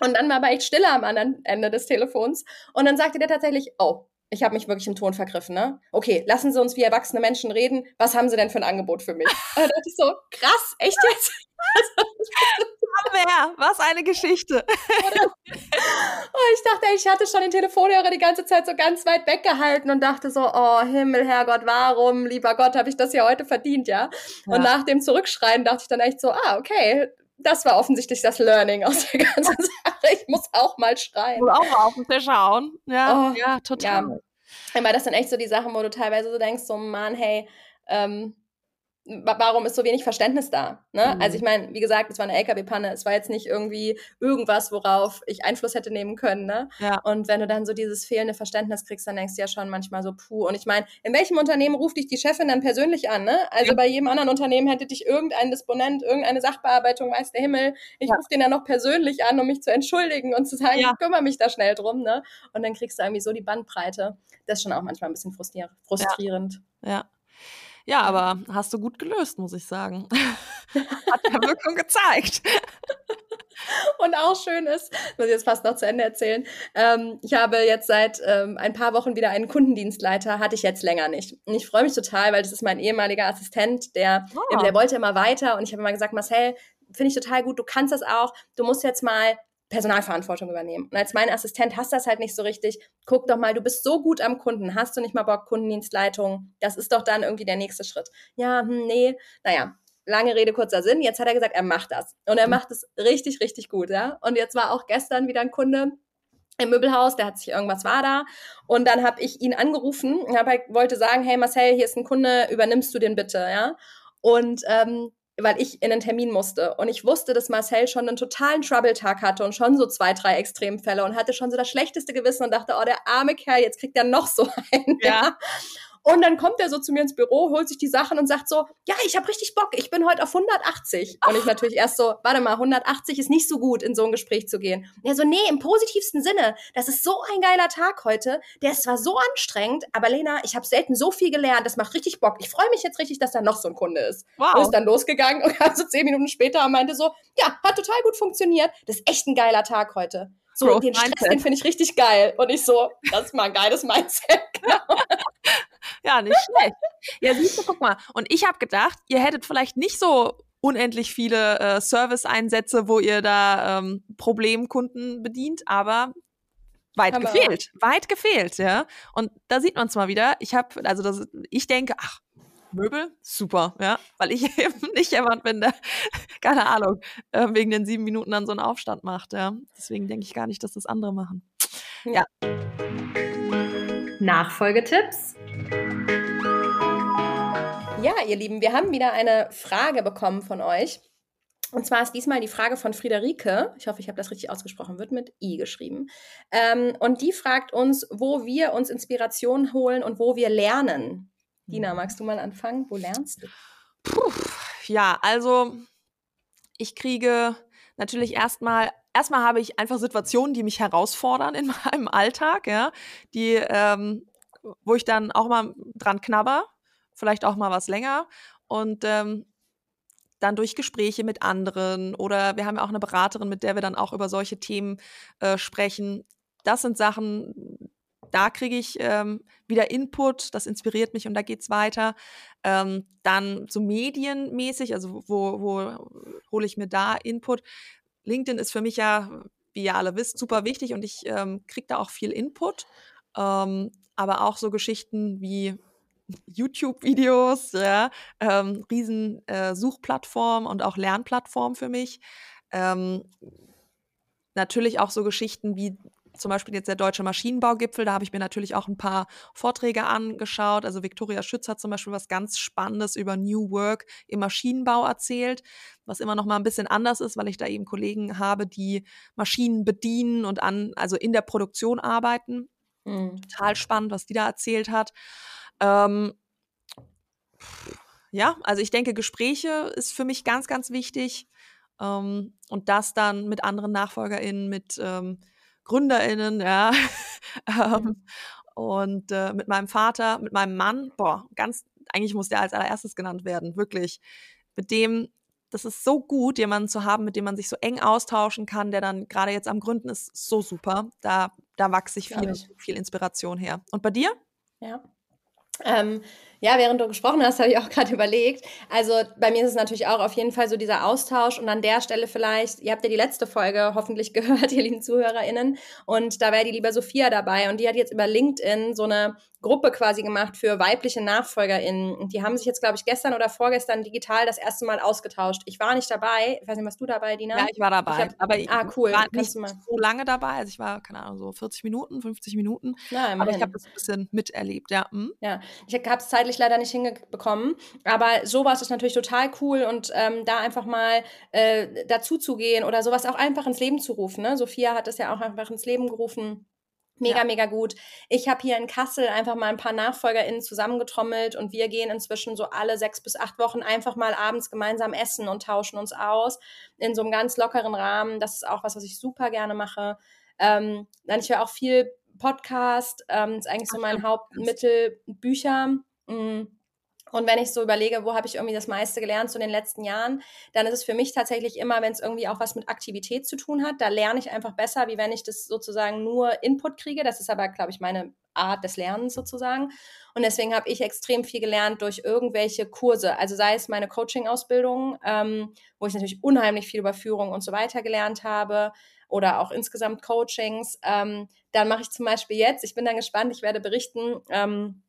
Und dann war aber echt stiller am anderen Ende des Telefons. Und dann sagte der tatsächlich, oh, ich habe mich wirklich im Ton vergriffen, ne? Okay, lassen Sie uns wie erwachsene Menschen reden. Was haben Sie denn für ein Angebot für mich? Und da dachte ich so, krass, echt jetzt? Wer? Was eine Geschichte. Oh, ich dachte, ich hatte schon den Telefonhörer die ganze Zeit so ganz weit weggehalten und dachte so, oh Himmel, Herrgott, warum, lieber Gott, habe ich das ja heute verdient, ja? ja? Und nach dem Zurückschreien dachte ich dann echt so, ah, okay, das war offensichtlich das Learning aus der ganzen Sache. Ich muss auch mal schreien. Und auch mal auf den Tisch hauen. Ja, oh, ja total. Ja. Aber das sind echt so die Sachen, wo du teilweise so denkst, so, Mann, hey, ähm, warum ist so wenig Verständnis da? Ne? Mhm. Also ich meine, wie gesagt, es war eine LKW-Panne, es war jetzt nicht irgendwie irgendwas, worauf ich Einfluss hätte nehmen können. Ne? Ja. Und wenn du dann so dieses fehlende Verständnis kriegst, dann denkst du ja schon manchmal so, puh. Und ich meine, in welchem Unternehmen ruft dich die Chefin dann persönlich an? Ne? Also ja. bei jedem anderen Unternehmen hätte dich irgendein Disponent, irgendeine Sachbearbeitung, weiß der Himmel, ich ja. rufe den dann noch persönlich an, um mich zu entschuldigen und zu sagen, ich kümmere mich da schnell drum. Ne? Und dann kriegst du irgendwie so die Bandbreite. Das ist schon auch manchmal ein bisschen frustrierend. ja. Ja, aber hast du gut gelöst, muss ich sagen. Hat ja Wirkung gezeigt. Und auch schön ist, muss ich jetzt fast noch zu Ende erzählen, ähm, ich habe jetzt seit ähm, ein paar Wochen wieder einen Kundendienstleiter, hatte ich jetzt länger nicht. Und ich freue mich total, weil das ist mein ehemaliger Assistent, der, oh. der wollte immer weiter und ich habe immer gesagt, Marcel, finde ich total gut, du kannst das auch, du musst jetzt mal Personalverantwortung übernehmen. Und als mein Assistent hast du das halt nicht so richtig. Guck doch mal, du bist so gut am Kunden, hast du nicht mal Bock, Kundendienstleitung? Das ist doch dann irgendwie der nächste Schritt. Ja, hm, nee, naja, lange Rede, kurzer Sinn. Jetzt hat er gesagt, er macht das. Und er mhm. macht es richtig, richtig gut, ja. Und jetzt war auch gestern wieder ein Kunde, im Möbelhaus, der hat sich irgendwas war da und dann habe ich ihn angerufen und hab halt, wollte sagen, hey Marcel, hier ist ein Kunde, übernimmst du den bitte, ja? Und ähm, weil ich in einen Termin musste. Und ich wusste, dass Marcel schon einen totalen Trouble-Tag hatte und schon so zwei, drei Extremfälle und hatte schon so das schlechteste Gewissen und dachte, oh, der arme Kerl, jetzt kriegt er noch so einen. Ja. Und dann kommt er so zu mir ins Büro, holt sich die Sachen und sagt so, ja, ich habe richtig Bock, ich bin heute auf 180. Und ich natürlich erst so, warte mal, 180 ist nicht so gut, in so ein Gespräch zu gehen. Und er so, nee, im positivsten Sinne, das ist so ein geiler Tag heute, der ist zwar so anstrengend, aber Lena, ich habe selten so viel gelernt, das macht richtig Bock. Ich freue mich jetzt richtig, dass da noch so ein Kunde ist. Wow. Und ist dann losgegangen und kam so zehn Minuten später und meinte so, ja, hat total gut funktioniert, das ist echt ein geiler Tag heute. So, Growth den Stress, den finde ich richtig geil. Und ich so, das ist mal ein geiles Mindset. Genau. ja, nicht schlecht. Ja, siehst du, guck mal. Und ich habe gedacht, ihr hättet vielleicht nicht so unendlich viele äh, Service-Einsätze, wo ihr da ähm, Problemkunden bedient, aber weit Hammer. gefehlt, weit gefehlt, ja. Und da sieht man es mal wieder. Ich habe, also das, ich denke, ach, Möbel, super, ja, weil ich eben nicht jemand bin, der, keine Ahnung, äh, wegen den sieben Minuten dann so einen Aufstand macht, ja. Deswegen denke ich gar nicht, dass das andere machen. Ja. Nachfolgetipps. Ja, ihr Lieben, wir haben wieder eine Frage bekommen von euch. Und zwar ist diesmal die Frage von Friederike. Ich hoffe, ich habe das richtig ausgesprochen, wird mit I geschrieben. Ähm, und die fragt uns, wo wir uns Inspiration holen und wo wir lernen. Dina, mhm. magst du mal anfangen? Wo lernst du? Puh, ja, also ich kriege natürlich erstmal erstmal habe ich einfach Situationen, die mich herausfordern in meinem Alltag, ja, die, ähm, wo ich dann auch mal dran knabber, vielleicht auch mal was länger. Und ähm, dann durch Gespräche mit anderen oder wir haben ja auch eine Beraterin, mit der wir dann auch über solche Themen äh, sprechen. Das sind Sachen, da kriege ich ähm, wieder Input, das inspiriert mich und da geht's weiter. Ähm, dann so medienmäßig, also wo, wo hole ich mir da Input? LinkedIn ist für mich ja, wie ihr alle wisst, super wichtig und ich ähm, kriege da auch viel Input. Ähm, aber auch so Geschichten wie YouTube-Videos, ja, ähm, riesen äh, Suchplattform und auch Lernplattform für mich. Ähm, natürlich auch so Geschichten wie zum Beispiel jetzt der Deutsche Maschinenbaugipfel, da habe ich mir natürlich auch ein paar Vorträge angeschaut. Also Viktoria Schütz hat zum Beispiel was ganz Spannendes über New Work im Maschinenbau erzählt, was immer noch mal ein bisschen anders ist, weil ich da eben Kollegen habe, die Maschinen bedienen und an, also in der Produktion arbeiten. Mhm. Total spannend, was die da erzählt hat. Ähm, ja, also ich denke, Gespräche ist für mich ganz, ganz wichtig. Ähm, und das dann mit anderen NachfolgerInnen, mit ähm, GründerInnen, ja. ähm, und äh, mit meinem Vater, mit meinem Mann, boah, ganz, eigentlich muss der als allererstes genannt werden, wirklich. Mit dem, das ist so gut, jemanden zu haben, mit dem man sich so eng austauschen kann, der dann gerade jetzt am Gründen ist, so super. Da, da wachse ich viel, viel Inspiration her. Und bei dir? Ja. Ähm, ja, während du gesprochen hast, habe ich auch gerade überlegt. Also bei mir ist es natürlich auch auf jeden Fall so dieser Austausch und an der Stelle vielleicht, ihr habt ja die letzte Folge hoffentlich gehört, ihr lieben ZuhörerInnen, und da wäre die liebe Sophia dabei und die hat jetzt über LinkedIn so eine Gruppe quasi gemacht für weibliche NachfolgerInnen. Und die haben sich jetzt, glaube ich, gestern oder vorgestern digital das erste Mal ausgetauscht. Ich war nicht dabei. Ich weiß nicht, warst du dabei, Dina? Ja, ich war dabei. Ich hab, aber ich ah, cool. war nicht so lange dabei. Also ich war, keine Ahnung, so 40 Minuten, 50 Minuten. Ja, aber ich habe das ein bisschen miterlebt, ja. Hm? Ja, ich habe es zeitlich leider nicht hingekommen. Aber sowas ist natürlich total cool und ähm, da einfach mal äh, dazu zu gehen oder sowas auch einfach ins Leben zu rufen. Ne? Sophia hat das ja auch einfach ins Leben gerufen Mega, ja. mega gut. Ich habe hier in Kassel einfach mal ein paar NachfolgerInnen zusammengetrommelt und wir gehen inzwischen so alle sechs bis acht Wochen einfach mal abends gemeinsam essen und tauschen uns aus in so einem ganz lockeren Rahmen. Das ist auch was, was ich super gerne mache. Ähm, dann ich höre auch viel Podcast, ähm, ist eigentlich so mein Hauptmittel, Bücher. Mhm. Und wenn ich so überlege, wo habe ich irgendwie das meiste gelernt so in den letzten Jahren, dann ist es für mich tatsächlich immer, wenn es irgendwie auch was mit Aktivität zu tun hat, da lerne ich einfach besser, wie wenn ich das sozusagen nur Input kriege. Das ist aber, glaube ich, meine Art des Lernens sozusagen. Und deswegen habe ich extrem viel gelernt durch irgendwelche Kurse. Also sei es meine Coaching-Ausbildung, ähm, wo ich natürlich unheimlich viel über Führung und so weiter gelernt habe oder auch insgesamt Coachings. Ähm, dann mache ich zum Beispiel jetzt, ich bin dann gespannt, ich werde berichten, ähm,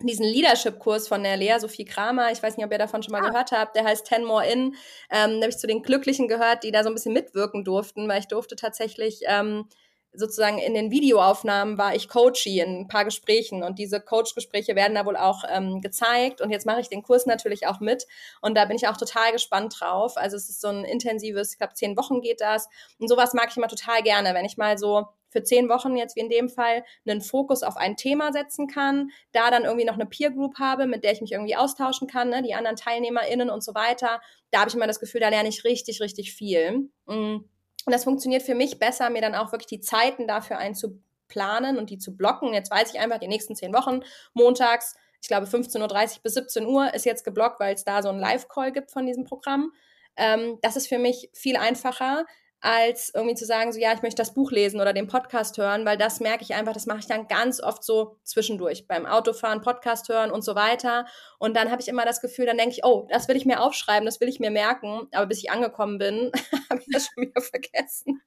diesen Leadership-Kurs von der Lea Sophie Kramer, ich weiß nicht, ob ihr davon schon mal ah. gehört habt, der heißt Ten More In. Ähm, da habe ich zu den Glücklichen gehört, die da so ein bisschen mitwirken durften, weil ich durfte tatsächlich ähm, sozusagen in den Videoaufnahmen war ich Coachie in ein paar Gesprächen und diese Coach-Gespräche werden da wohl auch ähm, gezeigt und jetzt mache ich den Kurs natürlich auch mit und da bin ich auch total gespannt drauf. Also es ist so ein intensives, ich glaube zehn Wochen geht das und sowas mag ich immer total gerne, wenn ich mal so für zehn Wochen jetzt wie in dem Fall einen Fokus auf ein Thema setzen kann, da dann irgendwie noch eine Peer Group habe, mit der ich mich irgendwie austauschen kann, ne, die anderen TeilnehmerInnen und so weiter. Da habe ich immer das Gefühl, da lerne ich richtig, richtig viel. Mm. Und das funktioniert für mich besser, mir dann auch wirklich die Zeiten dafür einzuplanen und die zu blocken. Jetzt weiß ich einfach, die nächsten zehn Wochen, montags, ich glaube 15.30 Uhr bis 17 Uhr ist jetzt geblockt, weil es da so einen Live-Call gibt von diesem Programm. Ähm, das ist für mich viel einfacher, als irgendwie zu sagen, so ja, ich möchte das Buch lesen oder den Podcast hören, weil das merke ich einfach, das mache ich dann ganz oft so zwischendurch, beim Autofahren, Podcast hören und so weiter. Und dann habe ich immer das Gefühl, dann denke ich, oh, das will ich mir aufschreiben, das will ich mir merken, aber bis ich angekommen bin, habe ich das schon wieder vergessen.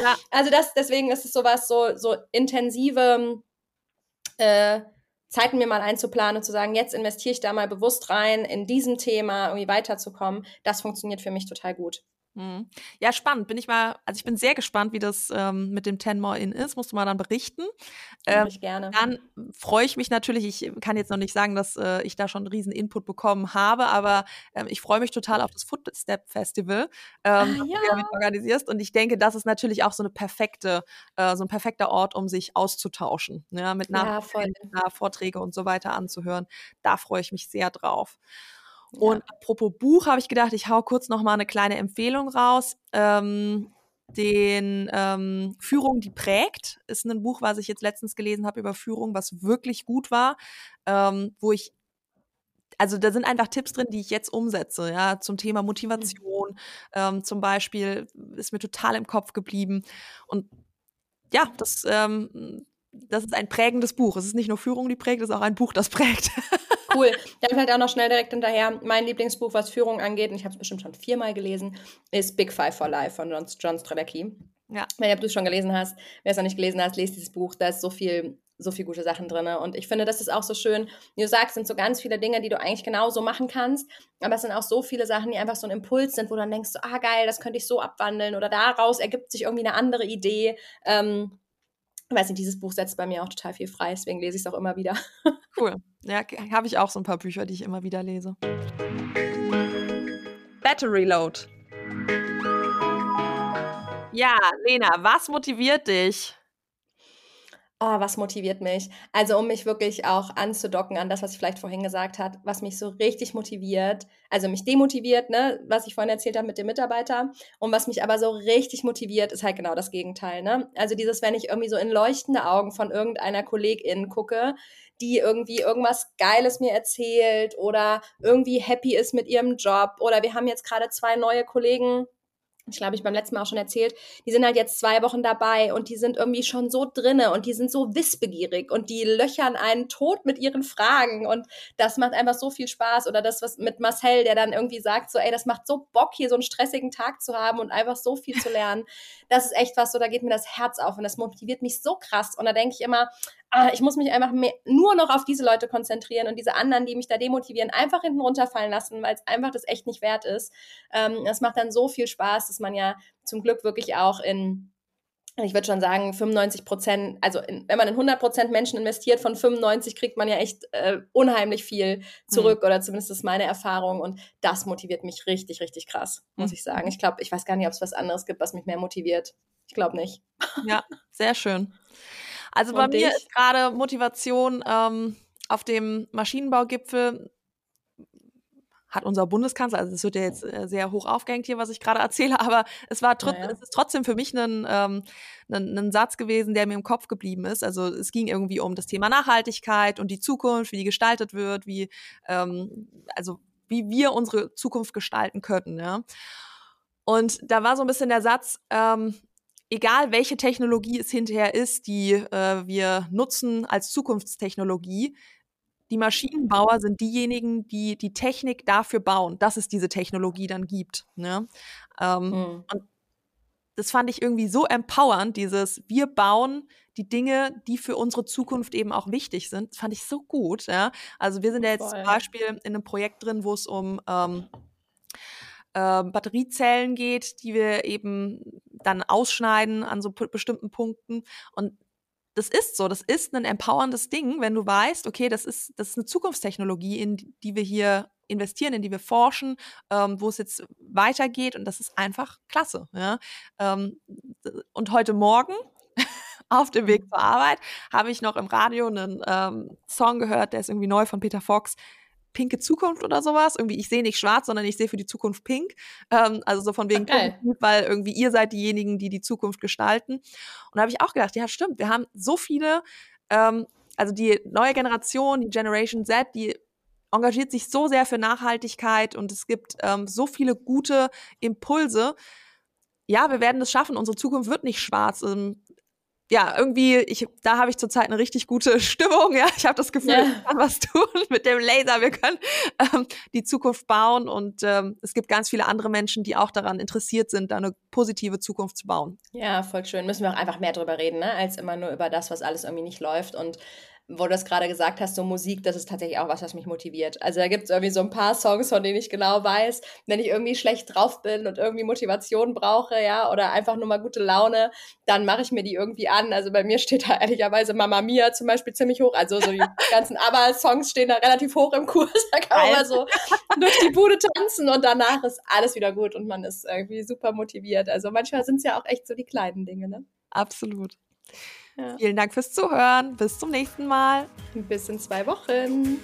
Ja. Also das, deswegen ist es sowas, so, so intensive äh, Zeiten mir mal einzuplanen und zu sagen, jetzt investiere ich da mal bewusst rein, in diesem Thema irgendwie weiterzukommen, das funktioniert für mich total gut. Mhm. Ja, spannend. Bin ich mal, also ich bin sehr gespannt, wie das ähm, mit dem Ten More In ist. Musst du mal dann berichten. Ähm, ich gerne. Dann freue ich mich natürlich. Ich kann jetzt noch nicht sagen, dass äh, ich da schon einen riesen Input bekommen habe, aber ähm, ich freue mich total auf das Footstep Festival, ähm, das ja. du damit organisierst. Und ich denke, das ist natürlich auch so eine perfekte, äh, so ein perfekter Ort, um sich auszutauschen, ja, mit Nach ja, Vorträge und so weiter anzuhören. Da freue ich mich sehr drauf. Und apropos Buch habe ich gedacht, ich hau kurz noch mal eine kleine Empfehlung raus. Ähm, den ähm, Führung, die prägt, ist ein Buch, was ich jetzt letztens gelesen habe über Führung, was wirklich gut war, ähm, wo ich also da sind einfach Tipps drin, die ich jetzt umsetze, ja, zum Thema Motivation, ähm, zum Beispiel, ist mir total im Kopf geblieben. Und ja, das, ähm, das ist ein prägendes Buch. Es ist nicht nur Führung, die prägt, es ist auch ein Buch, das prägt. Cool. Dann vielleicht auch noch schnell direkt hinterher. Mein Lieblingsbuch, was Führung angeht, und ich habe es bestimmt schon viermal gelesen, ist Big Five for Life von John, John Strelacki. Ja. Wenn du es schon gelesen hast, wer es noch nicht gelesen hat, lest dieses Buch. Da ist so viel, so viel gute Sachen drin. Und ich finde, das ist auch so schön. Wie du sagst, sind so ganz viele Dinge, die du eigentlich genauso machen kannst. Aber es sind auch so viele Sachen, die einfach so ein Impuls sind, wo du dann denkst, ah geil, das könnte ich so abwandeln. Oder daraus ergibt sich irgendwie eine andere Idee. Ähm, weiß nicht, dieses Buch setzt bei mir auch total viel frei, deswegen lese ich es auch immer wieder. Cool. Ja, habe ich auch so ein paar Bücher, die ich immer wieder lese. Battery Load. Ja, Lena, was motiviert dich? Oh, was motiviert mich? Also, um mich wirklich auch anzudocken an das, was ich vielleicht vorhin gesagt habe, was mich so richtig motiviert, also mich demotiviert, ne, was ich vorhin erzählt habe mit dem Mitarbeiter, und was mich aber so richtig motiviert, ist halt genau das Gegenteil, ne? Also dieses, wenn ich irgendwie so in leuchtende Augen von irgendeiner Kollegin gucke, die irgendwie irgendwas Geiles mir erzählt oder irgendwie happy ist mit ihrem Job oder wir haben jetzt gerade zwei neue Kollegen, ich glaube, ich beim letzten Mal auch schon erzählt, die sind halt jetzt zwei Wochen dabei und die sind irgendwie schon so drinne und die sind so wissbegierig und die löchern einen tot mit ihren Fragen und das macht einfach so viel Spaß oder das, was mit Marcel, der dann irgendwie sagt so, ey, das macht so Bock, hier so einen stressigen Tag zu haben und einfach so viel zu lernen. Das ist echt was, so da geht mir das Herz auf und das motiviert mich so krass und da denke ich immer, ah, ich muss mich einfach mehr, nur noch auf diese Leute konzentrieren und diese anderen, die mich da demotivieren, einfach hinten runterfallen lassen, weil es einfach das echt nicht wert ist. Ähm, das macht dann so viel Spaß, dass man ja zum Glück wirklich auch in ich würde schon sagen, 95 Prozent, also in, wenn man in 100 Prozent Menschen investiert, von 95 kriegt man ja echt äh, unheimlich viel zurück, mhm. oder zumindest ist meine Erfahrung. Und das motiviert mich richtig, richtig krass, muss mhm. ich sagen. Ich glaube, ich weiß gar nicht, ob es was anderes gibt, was mich mehr motiviert. Ich glaube nicht. Ja, sehr schön. Also bei mir ist gerade Motivation ähm, auf dem Maschinenbaugipfel hat unser Bundeskanzler, also es wird ja jetzt äh, sehr hoch aufgehängt hier, was ich gerade erzähle, aber es war trotzdem, naja. es ist trotzdem für mich ein, ähm, ein, ein Satz gewesen, der mir im Kopf geblieben ist. Also es ging irgendwie um das Thema Nachhaltigkeit und die Zukunft, wie die gestaltet wird, wie ähm, also wie wir unsere Zukunft gestalten könnten. Ja. Und da war so ein bisschen der Satz, ähm, egal welche Technologie es hinterher ist, die äh, wir nutzen als Zukunftstechnologie, die Maschinenbauer sind diejenigen, die die Technik dafür bauen, dass es diese Technologie dann gibt. Ne? Ähm, mhm. Und das fand ich irgendwie so empowernd, dieses wir bauen die Dinge, die für unsere Zukunft eben auch wichtig sind. Das fand ich so gut. Ja? Also wir sind ja jetzt Voll. zum Beispiel in einem Projekt drin, wo es um ähm, äh, Batteriezellen geht, die wir eben dann ausschneiden an so bestimmten Punkten. Und das ist so, das ist ein empowerndes Ding, wenn du weißt, okay, das ist, das ist eine Zukunftstechnologie, in die wir hier investieren, in die wir forschen, ähm, wo es jetzt weitergeht und das ist einfach klasse. Ja? Ähm, und heute Morgen auf dem Weg zur Arbeit habe ich noch im Radio einen ähm, Song gehört, der ist irgendwie neu von Peter Fox, pinke Zukunft oder sowas. Irgendwie, ich sehe nicht schwarz, sondern ich sehe für die Zukunft pink. Ähm, also so von wegen, okay. weil irgendwie ihr seid diejenigen, die die Zukunft gestalten. Und da habe ich auch gedacht, ja, stimmt, wir haben so viele, ähm, also die neue Generation, die Generation Z, die engagiert sich so sehr für Nachhaltigkeit und es gibt ähm, so viele gute Impulse. Ja, wir werden es schaffen. Unsere Zukunft wird nicht schwarz. Ähm, ja, irgendwie, ich, da habe ich zurzeit eine richtig gute Stimmung. Ja, ich habe das Gefühl, ja. ich kann was tun mit dem Laser. Wir können ähm, die Zukunft bauen und ähm, es gibt ganz viele andere Menschen, die auch daran interessiert sind, da eine positive Zukunft zu bauen. Ja, voll schön. Müssen wir auch einfach mehr drüber reden, ne? als immer nur über das, was alles irgendwie nicht läuft und wo du das gerade gesagt hast, so Musik, das ist tatsächlich auch was, was mich motiviert. Also da gibt es irgendwie so ein paar Songs, von denen ich genau weiß, wenn ich irgendwie schlecht drauf bin und irgendwie Motivation brauche, ja, oder einfach nur mal gute Laune, dann mache ich mir die irgendwie an. Also bei mir steht da ehrlicherweise Mama Mia zum Beispiel ziemlich hoch. Also so die ganzen ABBA-Songs stehen da relativ hoch im Kurs. Da kann man mal so durch die Bude tanzen und danach ist alles wieder gut und man ist irgendwie super motiviert. Also manchmal sind es ja auch echt so die kleinen Dinge, ne? Absolut. Ja. Vielen Dank fürs Zuhören. Bis zum nächsten Mal. Bis in zwei Wochen.